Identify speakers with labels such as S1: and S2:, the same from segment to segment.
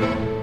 S1: thank you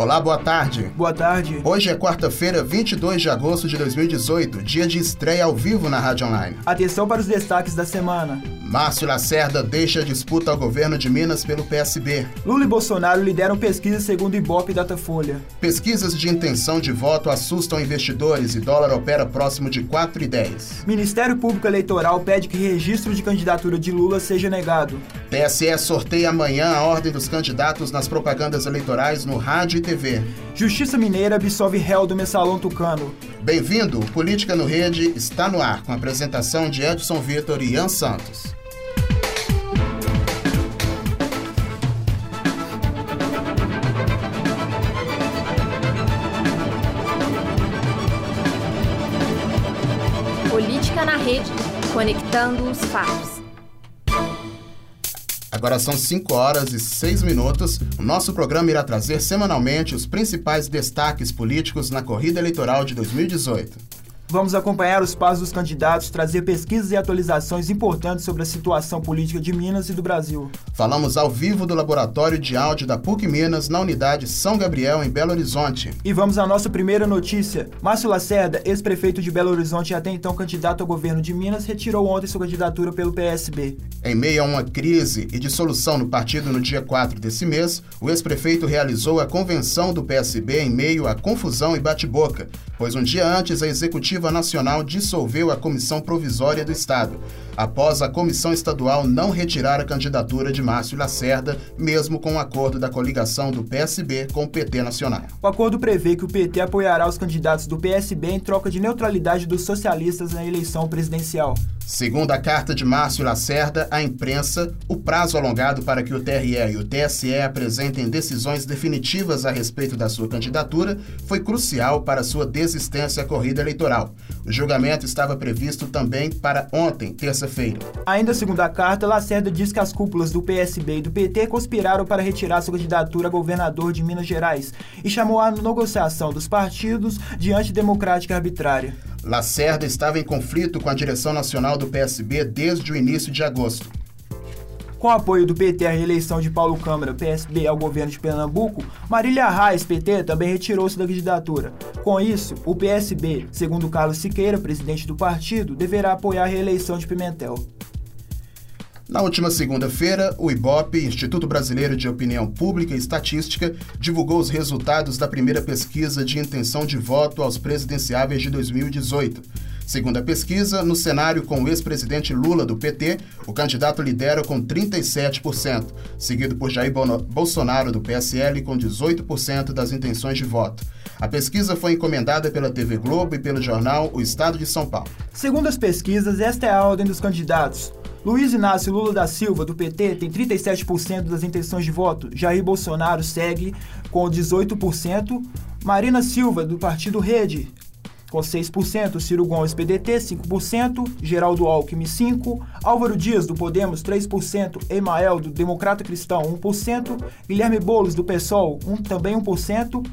S1: Olá, boa tarde.
S2: Boa tarde.
S1: Hoje é quarta-feira, 22 de agosto de 2018, dia de estreia ao vivo na Rádio Online.
S2: Atenção para os destaques da semana.
S1: Márcio Lacerda deixa a disputa ao governo de Minas pelo PSB.
S2: Lula e Bolsonaro lideram pesquisa segundo Ibope e Datafolha.
S1: Pesquisas de intenção de voto assustam investidores e dólar opera próximo de 4,10.
S2: Ministério Público Eleitoral pede que registro de candidatura de Lula seja negado.
S1: TSE sorteia amanhã a ordem dos candidatos nas propagandas eleitorais no rádio e TV.
S2: Justiça Mineira absolve réu do mensalão tucano.
S1: Bem-vindo, Política no Rede está no ar, com a apresentação de Edson Vitor e Ian Santos.
S3: Política na Rede, conectando os fatos.
S1: Agora são 5 horas e 6 minutos. O nosso programa irá trazer semanalmente os principais destaques políticos na corrida eleitoral de 2018.
S2: Vamos acompanhar os passos dos candidatos, trazer pesquisas e atualizações importantes sobre a situação política de Minas e do Brasil.
S1: Falamos ao vivo do Laboratório de Áudio da PUC Minas, na unidade São Gabriel, em Belo Horizonte.
S2: E vamos à nossa primeira notícia. Márcio Lacerda, ex-prefeito de Belo Horizonte e até então candidato ao governo de Minas, retirou ontem sua candidatura pelo PSB.
S1: Em meio a uma crise e dissolução no partido no dia 4 desse mês, o ex-prefeito realizou a convenção do PSB em meio à confusão e bate-boca, pois um dia antes a Executiva Nacional dissolveu a Comissão Provisória do Estado, após a Comissão Estadual não retirar a candidatura de Márcio Lacerda, mesmo com o um acordo da coligação do PSB com o PT Nacional.
S2: O acordo prevê que o PT apoiará os candidatos do PSB em troca de neutralidade dos socialistas na eleição presidencial.
S1: Segundo a carta de Márcio Lacerda à imprensa, o prazo alongado para que o TRE e o TSE apresentem decisões definitivas a respeito da sua candidatura foi crucial para sua desistência à corrida eleitoral. O julgamento estava previsto também para ontem, terça-feira.
S2: Ainda segundo a carta, Lacerda diz que as cúpulas do PSB e do PT conspiraram para retirar sua candidatura a governador de Minas Gerais e chamou a negociação dos partidos de antidemocrática arbitrária.
S1: Lacerda estava em conflito com a direção nacional do PSB desde o início de agosto.
S2: Com o apoio do PT à reeleição de Paulo Câmara, PSB, ao governo de Pernambuco, Marília Reis, PT, também retirou-se da candidatura. Com isso, o PSB, segundo Carlos Siqueira, presidente do partido, deverá apoiar a reeleição de Pimentel.
S1: Na última segunda-feira, o IBOP, Instituto Brasileiro de Opinião Pública e Estatística, divulgou os resultados da primeira pesquisa de intenção de voto aos presidenciáveis de 2018. Segundo a pesquisa, no cenário com o ex-presidente Lula do PT, o candidato lidera com 37%, seguido por Jair Bolsonaro do PSL com 18% das intenções de voto. A pesquisa foi encomendada pela TV Globo e pelo jornal O Estado de São Paulo.
S2: Segundo as pesquisas, esta é a ordem dos candidatos. Luiz Inácio Lula da Silva, do PT, tem 37% das intenções de voto. Jair Bolsonaro segue com 18%. Marina Silva, do Partido Rede, com 6%. Ciro Gomes, PDT, 5%. Geraldo Alckmin, 5%. Álvaro Dias, do Podemos, 3%. Emael, do Democrata Cristão, 1%. Guilherme Boulos, do PSOL, um, também 1%.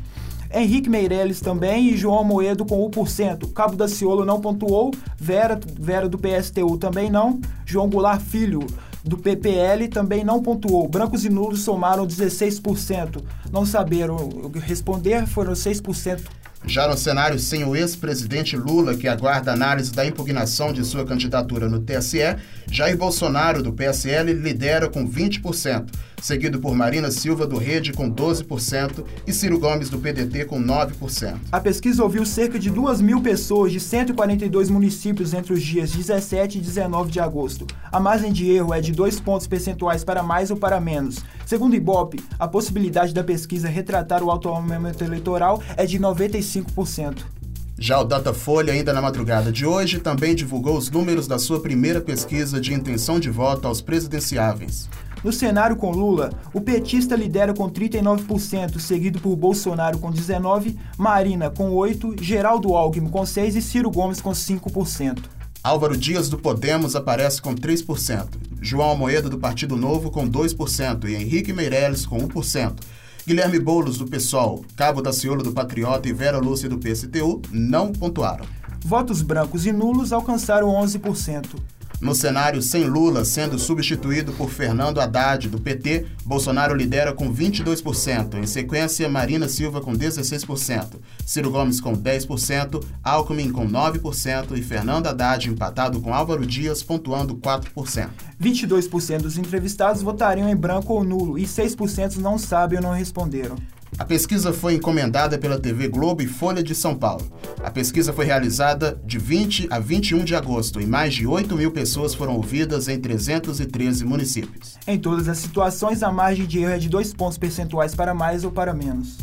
S2: Henrique Meirelles também e João Moedo com 1%. Cabo da Ciolo não pontuou, Vera, Vera do PSTU também não, João Goulart Filho do PPL também não pontuou. Brancos e nulos somaram 16%. Não saberam responder, foram 6%.
S1: Já no cenário sem o ex-presidente Lula, que aguarda análise da impugnação de sua candidatura no TSE, Jair Bolsonaro, do PSL, lidera com 20% seguido por Marina Silva do Rede com 12% e Ciro Gomes do PDT com 9%.
S2: A pesquisa ouviu cerca de 2 mil pessoas de 142 municípios entre os dias 17 e 19 de agosto. A margem de erro é de 2 pontos percentuais para mais ou para menos. Segundo o Ibope, a possibilidade da pesquisa retratar o alto aumento eleitoral é de 95%.
S1: Já o Datafolha, ainda na madrugada de hoje, também divulgou os números da sua primeira pesquisa de intenção de voto aos presidenciáveis.
S2: No cenário com Lula, o petista lidera com 39%, seguido por Bolsonaro com 19%, Marina com 8%, Geraldo Alckmin com 6% e Ciro Gomes com 5%.
S1: Álvaro Dias do Podemos aparece com 3%, João Almoedo do Partido Novo com 2% e Henrique Meirelles com 1%. Guilherme Boulos do PSOL, Cabo da Ciolo do Patriota e Vera Lúcia do PSTU não pontuaram.
S2: Votos brancos e nulos alcançaram 11%.
S1: No cenário sem Lula sendo substituído por Fernando Haddad, do PT, Bolsonaro lidera com 22%. Em sequência, Marina Silva com 16%, Ciro Gomes com 10%, Alckmin com 9% e Fernando Haddad empatado com Álvaro Dias, pontuando 4%.
S2: 22% dos entrevistados votariam em branco ou nulo e 6% não sabem ou não responderam.
S1: A pesquisa foi encomendada pela TV Globo e Folha de São Paulo. A pesquisa foi realizada de 20 a 21 de agosto e mais de 8 mil pessoas foram ouvidas em 313 municípios.
S2: Em todas as situações, a margem de erro é de dois pontos percentuais para mais ou para menos.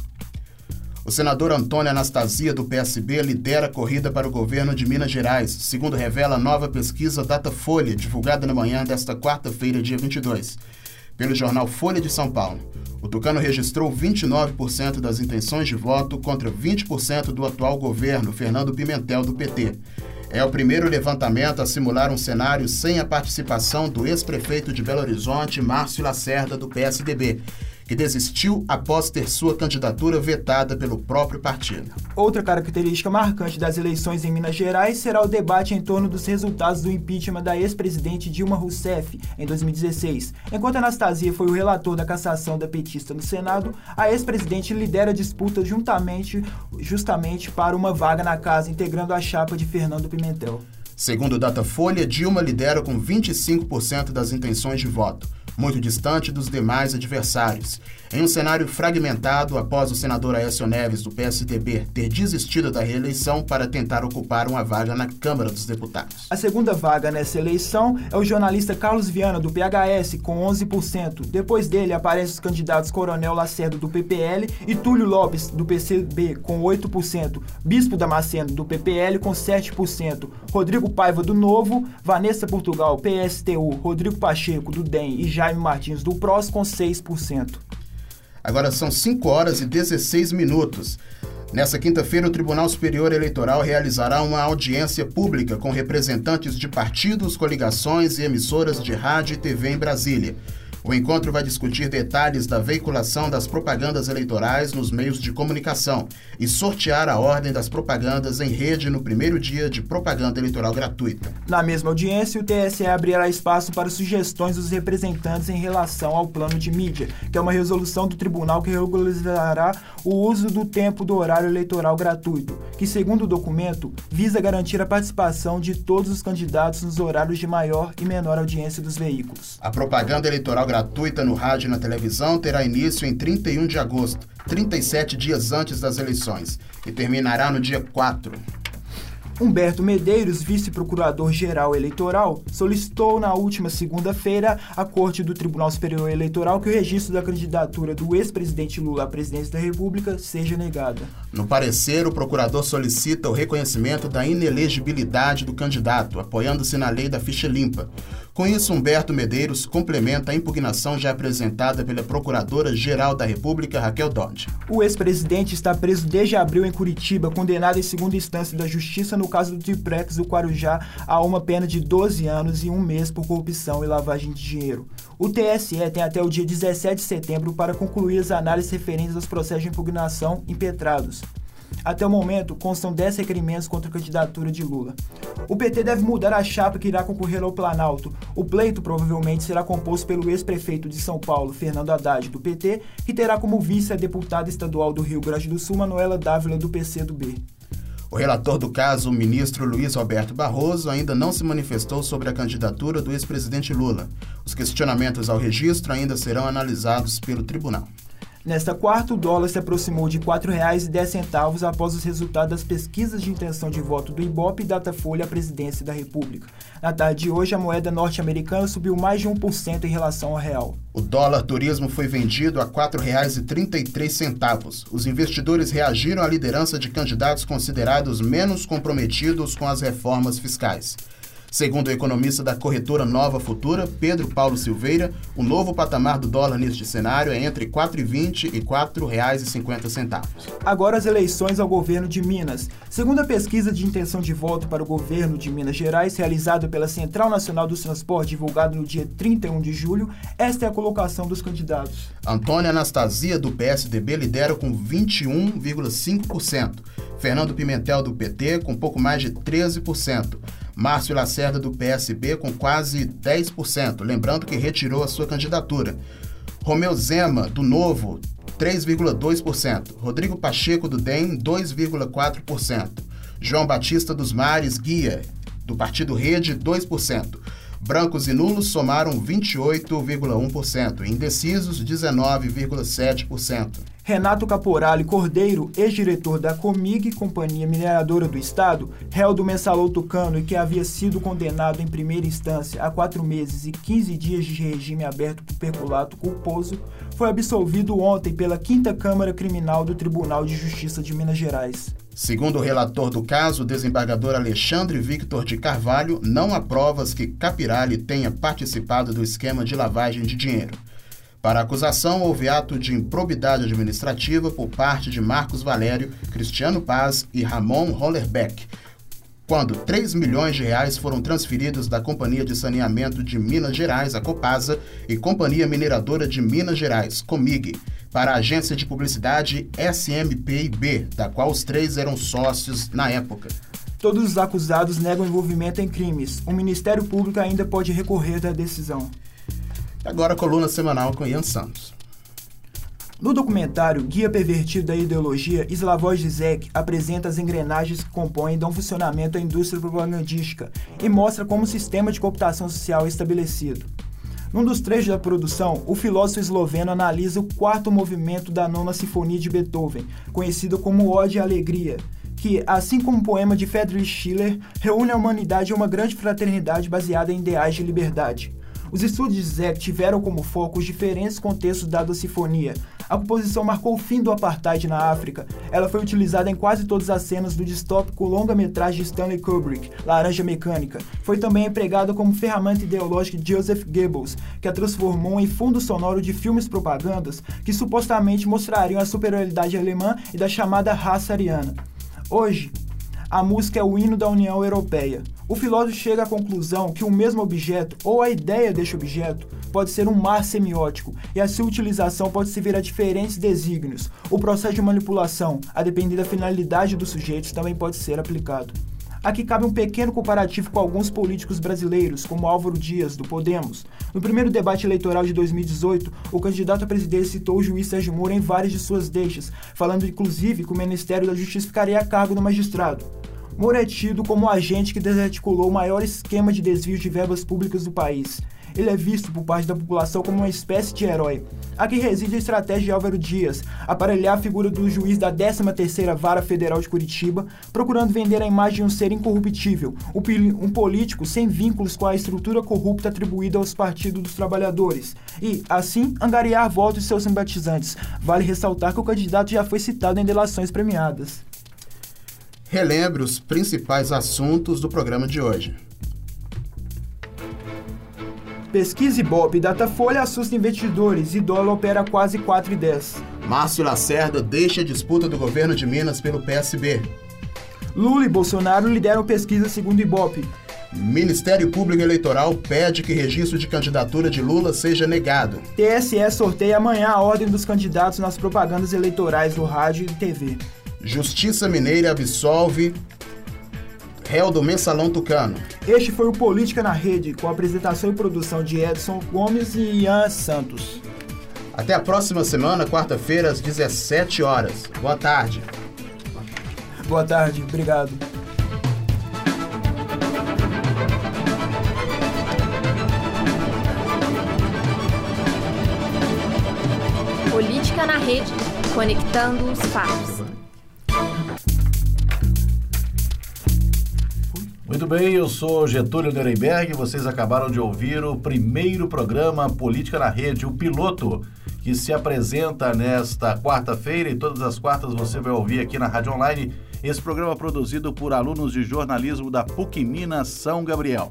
S1: O senador Antônio Anastasia, do PSB, lidera a corrida para o governo de Minas Gerais, segundo revela a nova pesquisa Datafolha, divulgada na manhã desta quarta-feira, dia 22, pelo jornal Folha de São Paulo. O Tucano registrou 29% das intenções de voto contra 20% do atual governo, Fernando Pimentel, do PT. É o primeiro levantamento a simular um cenário sem a participação do ex-prefeito de Belo Horizonte, Márcio Lacerda, do PSDB que desistiu após ter sua candidatura vetada pelo próprio partido.
S2: Outra característica marcante das eleições em Minas Gerais será o debate em torno dos resultados do impeachment da ex-presidente Dilma Rousseff em 2016. Enquanto Anastasia foi o relator da cassação da petista no Senado, a ex-presidente lidera a disputa juntamente, justamente para uma vaga na casa, integrando a chapa de Fernando Pimentel.
S1: Segundo Datafolha, Dilma lidera com 25% das intenções de voto muito distante dos demais adversários. Em um cenário fragmentado, após o senador Aécio Neves, do PSDB, ter desistido da reeleição para tentar ocupar uma vaga na Câmara dos Deputados.
S2: A segunda vaga nessa eleição é o jornalista Carlos Viana, do PHS, com 11%. Depois dele aparecem os candidatos Coronel Lacerda, do PPL, e Túlio Lopes, do PCB, com 8%. Bispo Damasceno, do PPL, com 7%. Rodrigo Paiva, do Novo, Vanessa Portugal, PSTU, Rodrigo Pacheco, do DEM e Jaime Martins, do PROS, com 6%.
S1: Agora são 5 horas e 16 minutos. Nessa quinta-feira, o Tribunal Superior Eleitoral realizará uma audiência pública com representantes de partidos, coligações e emissoras de rádio e TV em Brasília. O encontro vai discutir detalhes da veiculação das propagandas eleitorais nos meios de comunicação e sortear a ordem das propagandas em rede no primeiro dia de propaganda eleitoral gratuita.
S2: Na mesma audiência, o TSE abrirá espaço para sugestões dos representantes em relação ao plano de mídia, que é uma resolução do tribunal que regularizará o uso do tempo do horário eleitoral gratuito, que, segundo o documento, visa garantir a participação de todos os candidatos nos horários de maior e menor audiência dos veículos.
S1: A propaganda eleitoral gratuita no rádio e na televisão terá início em 31 de agosto, 37 dias antes das eleições, e terminará no dia 4.
S2: Humberto Medeiros, vice-procurador-geral eleitoral, solicitou na última segunda-feira à Corte do Tribunal Superior Eleitoral que o registro da candidatura do ex-presidente Lula à presidência da República seja negada.
S1: No parecer, o procurador solicita o reconhecimento da inelegibilidade do candidato, apoiando-se na lei da ficha limpa. Com isso, Humberto Medeiros complementa a impugnação já apresentada pela Procuradora-Geral da República, Raquel Dodge.
S2: O ex-presidente está preso desde abril em Curitiba, condenado em segunda instância da Justiça no caso do Triprex do Guarujá a uma pena de 12 anos e um mês por corrupção e lavagem de dinheiro. O TSE tem até o dia 17 de setembro para concluir as análises referentes aos processos de impugnação impetrados. Até o momento, constam 10 requerimentos contra a candidatura de Lula. O PT deve mudar a chapa que irá concorrer ao Planalto. O pleito provavelmente será composto pelo ex-prefeito de São Paulo, Fernando Haddad, do PT, que terá como vice a deputada estadual do Rio Grande do Sul, Manuela Dávila, do PCdoB.
S1: O relator do caso, o ministro Luiz Roberto Barroso, ainda não se manifestou sobre a candidatura do ex-presidente Lula. Os questionamentos ao registro ainda serão analisados pelo tribunal.
S2: Nesta quarta, o dólar se aproximou de R$ 4,10 após os resultados das pesquisas de intenção de voto do Ibope e Datafolha à presidência da República. Na tarde de hoje, a moeda norte-americana subiu mais de 1% em relação ao real.
S1: O dólar turismo foi vendido a R$ 4,33. Os investidores reagiram à liderança de candidatos considerados menos comprometidos com as reformas fiscais. Segundo o economista da corretora Nova Futura, Pedro Paulo Silveira, o novo patamar do dólar neste cenário é entre R$ 4,20 e R$ 4,50.
S2: Agora as eleições ao governo de Minas. Segundo a pesquisa de intenção de voto para o governo de Minas Gerais, realizada pela Central Nacional do Transporte, divulgada no dia 31 de julho, esta é a colocação dos candidatos.
S1: Antônia Anastasia, do PSDB, lidera com 21,5%. Fernando Pimentel, do PT, com pouco mais de 13%. Márcio Lacerda, do PSB, com quase 10%, lembrando que retirou a sua candidatura. Romeu Zema, do Novo, 3,2%. Rodrigo Pacheco, do DEM, 2,4%. João Batista dos Mares, Guia, do Partido Rede, 2%. Brancos e nulos somaram 28,1%, indecisos 19,7%.
S2: Renato Caporale Cordeiro, ex-diretor da Comig, Companhia Mineradora do Estado, réu do mensalão tucano e que havia sido condenado em primeira instância a quatro meses e 15 dias de regime aberto por peculato culposo, foi absolvido ontem pela Quinta Câmara Criminal do Tribunal de Justiça de Minas Gerais.
S1: Segundo o relator do caso, o desembargador Alexandre Victor de Carvalho, não há provas que Capirali tenha participado do esquema de lavagem de dinheiro. Para a acusação, houve ato de improbidade administrativa por parte de Marcos Valério, Cristiano Paz e Ramon Rollerbeck, quando 3 milhões de reais foram transferidos da Companhia de Saneamento de Minas Gerais, a Copasa, e Companhia Mineradora de Minas Gerais, Comig, para a agência de publicidade SMPIB, da qual os três eram sócios na época.
S2: Todos os acusados negam envolvimento em crimes. O Ministério Público ainda pode recorrer da decisão.
S1: Agora a coluna semanal com Ian Santos.
S2: No documentário Guia Pervertido da Ideologia, Slavoj Zizek apresenta as engrenagens que compõem e dão funcionamento à indústria propagandística e mostra como o sistema de cooptação social é estabelecido. Num dos trechos da produção, o filósofo esloveno analisa o quarto movimento da Nona Sinfonia de Beethoven, conhecido como Ode e Alegria, que, assim como o poema de Friedrich Schiller, reúne a humanidade em uma grande fraternidade baseada em ideais de liberdade. Os estudos de Zek tiveram como foco os diferentes contextos da sinfonia. A composição marcou o fim do apartheid na África. Ela foi utilizada em quase todas as cenas do distópico longa-metragem de Stanley Kubrick, Laranja Mecânica. Foi também empregada como ferramenta ideológica de Joseph Goebbels, que a transformou em fundo sonoro de filmes propagandas que supostamente mostrariam a superioridade alemã e da chamada raça ariana. Hoje, a música é o hino da União Europeia. O filósofo chega à conclusão que o mesmo objeto, ou a ideia deste objeto, pode ser um mar semiótico e a sua utilização pode servir a diferentes desígnios. O processo de manipulação, a depender da finalidade dos sujeitos, também pode ser aplicado. Aqui cabe um pequeno comparativo com alguns políticos brasileiros, como Álvaro Dias, do Podemos. No primeiro debate eleitoral de 2018, o candidato a presidente citou o juiz Sérgio Moro em várias de suas deixas, falando inclusive que o Ministério da Justiça ficaria a cargo do magistrado. Moro é tido como o agente que desarticulou o maior esquema de desvio de verbas públicas do país ele é visto por parte da população como uma espécie de herói. Aqui reside a estratégia de Álvaro Dias, aparelhar a figura do juiz da 13ª Vara Federal de Curitiba, procurando vender a imagem de um ser incorruptível, um político sem vínculos com a estrutura corrupta atribuída aos partidos dos trabalhadores, e, assim, angariar votos de seus simpatizantes. Vale ressaltar que o candidato já foi citado em delações premiadas.
S1: Relembre os principais assuntos do programa de hoje.
S2: Pesquisa Ibope, Datafolha assusta investidores e dólar opera quase 4,10.
S1: Márcio Lacerda deixa a disputa do governo de Minas pelo PSB.
S2: Lula e Bolsonaro lideram pesquisa segundo Ibope.
S1: Ministério Público Eleitoral pede que registro de candidatura de Lula seja negado.
S2: TSE sorteia amanhã a ordem dos candidatos nas propagandas eleitorais do rádio e TV.
S1: Justiça Mineira absolve réu do Mensalão Tucano.
S2: Este foi o Política na Rede, com apresentação e produção de Edson Gomes e Ian Santos.
S1: Até a próxima semana, quarta-feira, às 17 horas. Boa tarde.
S2: Boa tarde, obrigado.
S3: Política na Rede, conectando os fatos.
S4: Muito bem, eu sou Getúlio Nuremberg. Vocês acabaram de ouvir o primeiro programa Política na Rede, o piloto, que se apresenta nesta quarta-feira e todas as quartas você vai ouvir aqui na Rádio Online. Esse programa produzido por alunos de jornalismo da PUC Minas São Gabriel.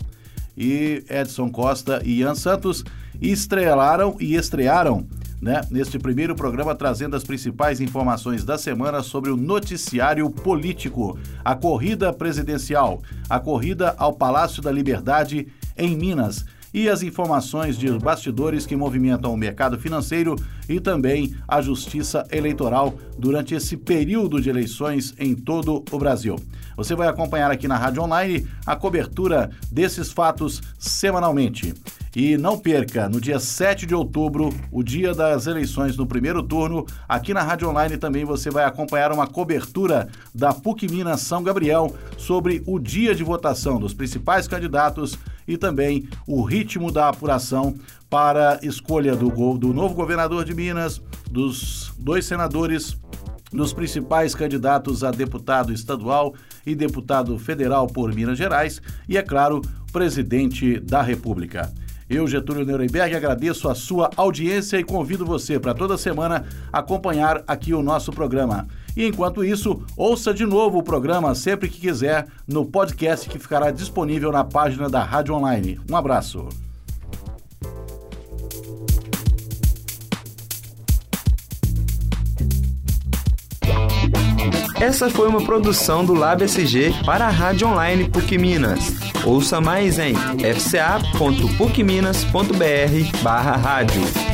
S4: E Edson Costa e Ian Santos estrelaram e estrearam né, neste primeiro programa trazendo as principais informações da semana sobre o noticiário político, a corrida presidencial, a corrida ao Palácio da Liberdade em Minas e as informações de bastidores que movimentam o mercado financeiro e também a justiça eleitoral durante esse período de eleições em todo o Brasil. Você vai acompanhar aqui na Rádio Online a cobertura desses fatos semanalmente. E não perca, no dia 7 de outubro, o dia das eleições no primeiro turno, aqui na Rádio Online também você vai acompanhar uma cobertura da PUC Minas São Gabriel sobre o dia de votação dos principais candidatos e também o ritmo da apuração para escolha do, do novo governador de Minas, dos dois senadores dos principais candidatos a deputado estadual e deputado federal por Minas Gerais e, é claro, presidente da República. Eu, Getúlio Nuremberg, agradeço a sua audiência e convido você para toda semana acompanhar aqui o nosso programa. E enquanto isso, ouça de novo o programa sempre que quiser no podcast que ficará disponível na página da Rádio Online. Um abraço.
S5: Essa foi uma produção do Lab SG para a Rádio Online PUC Minas. Ouça mais em fca.pucminas.br barra rádio.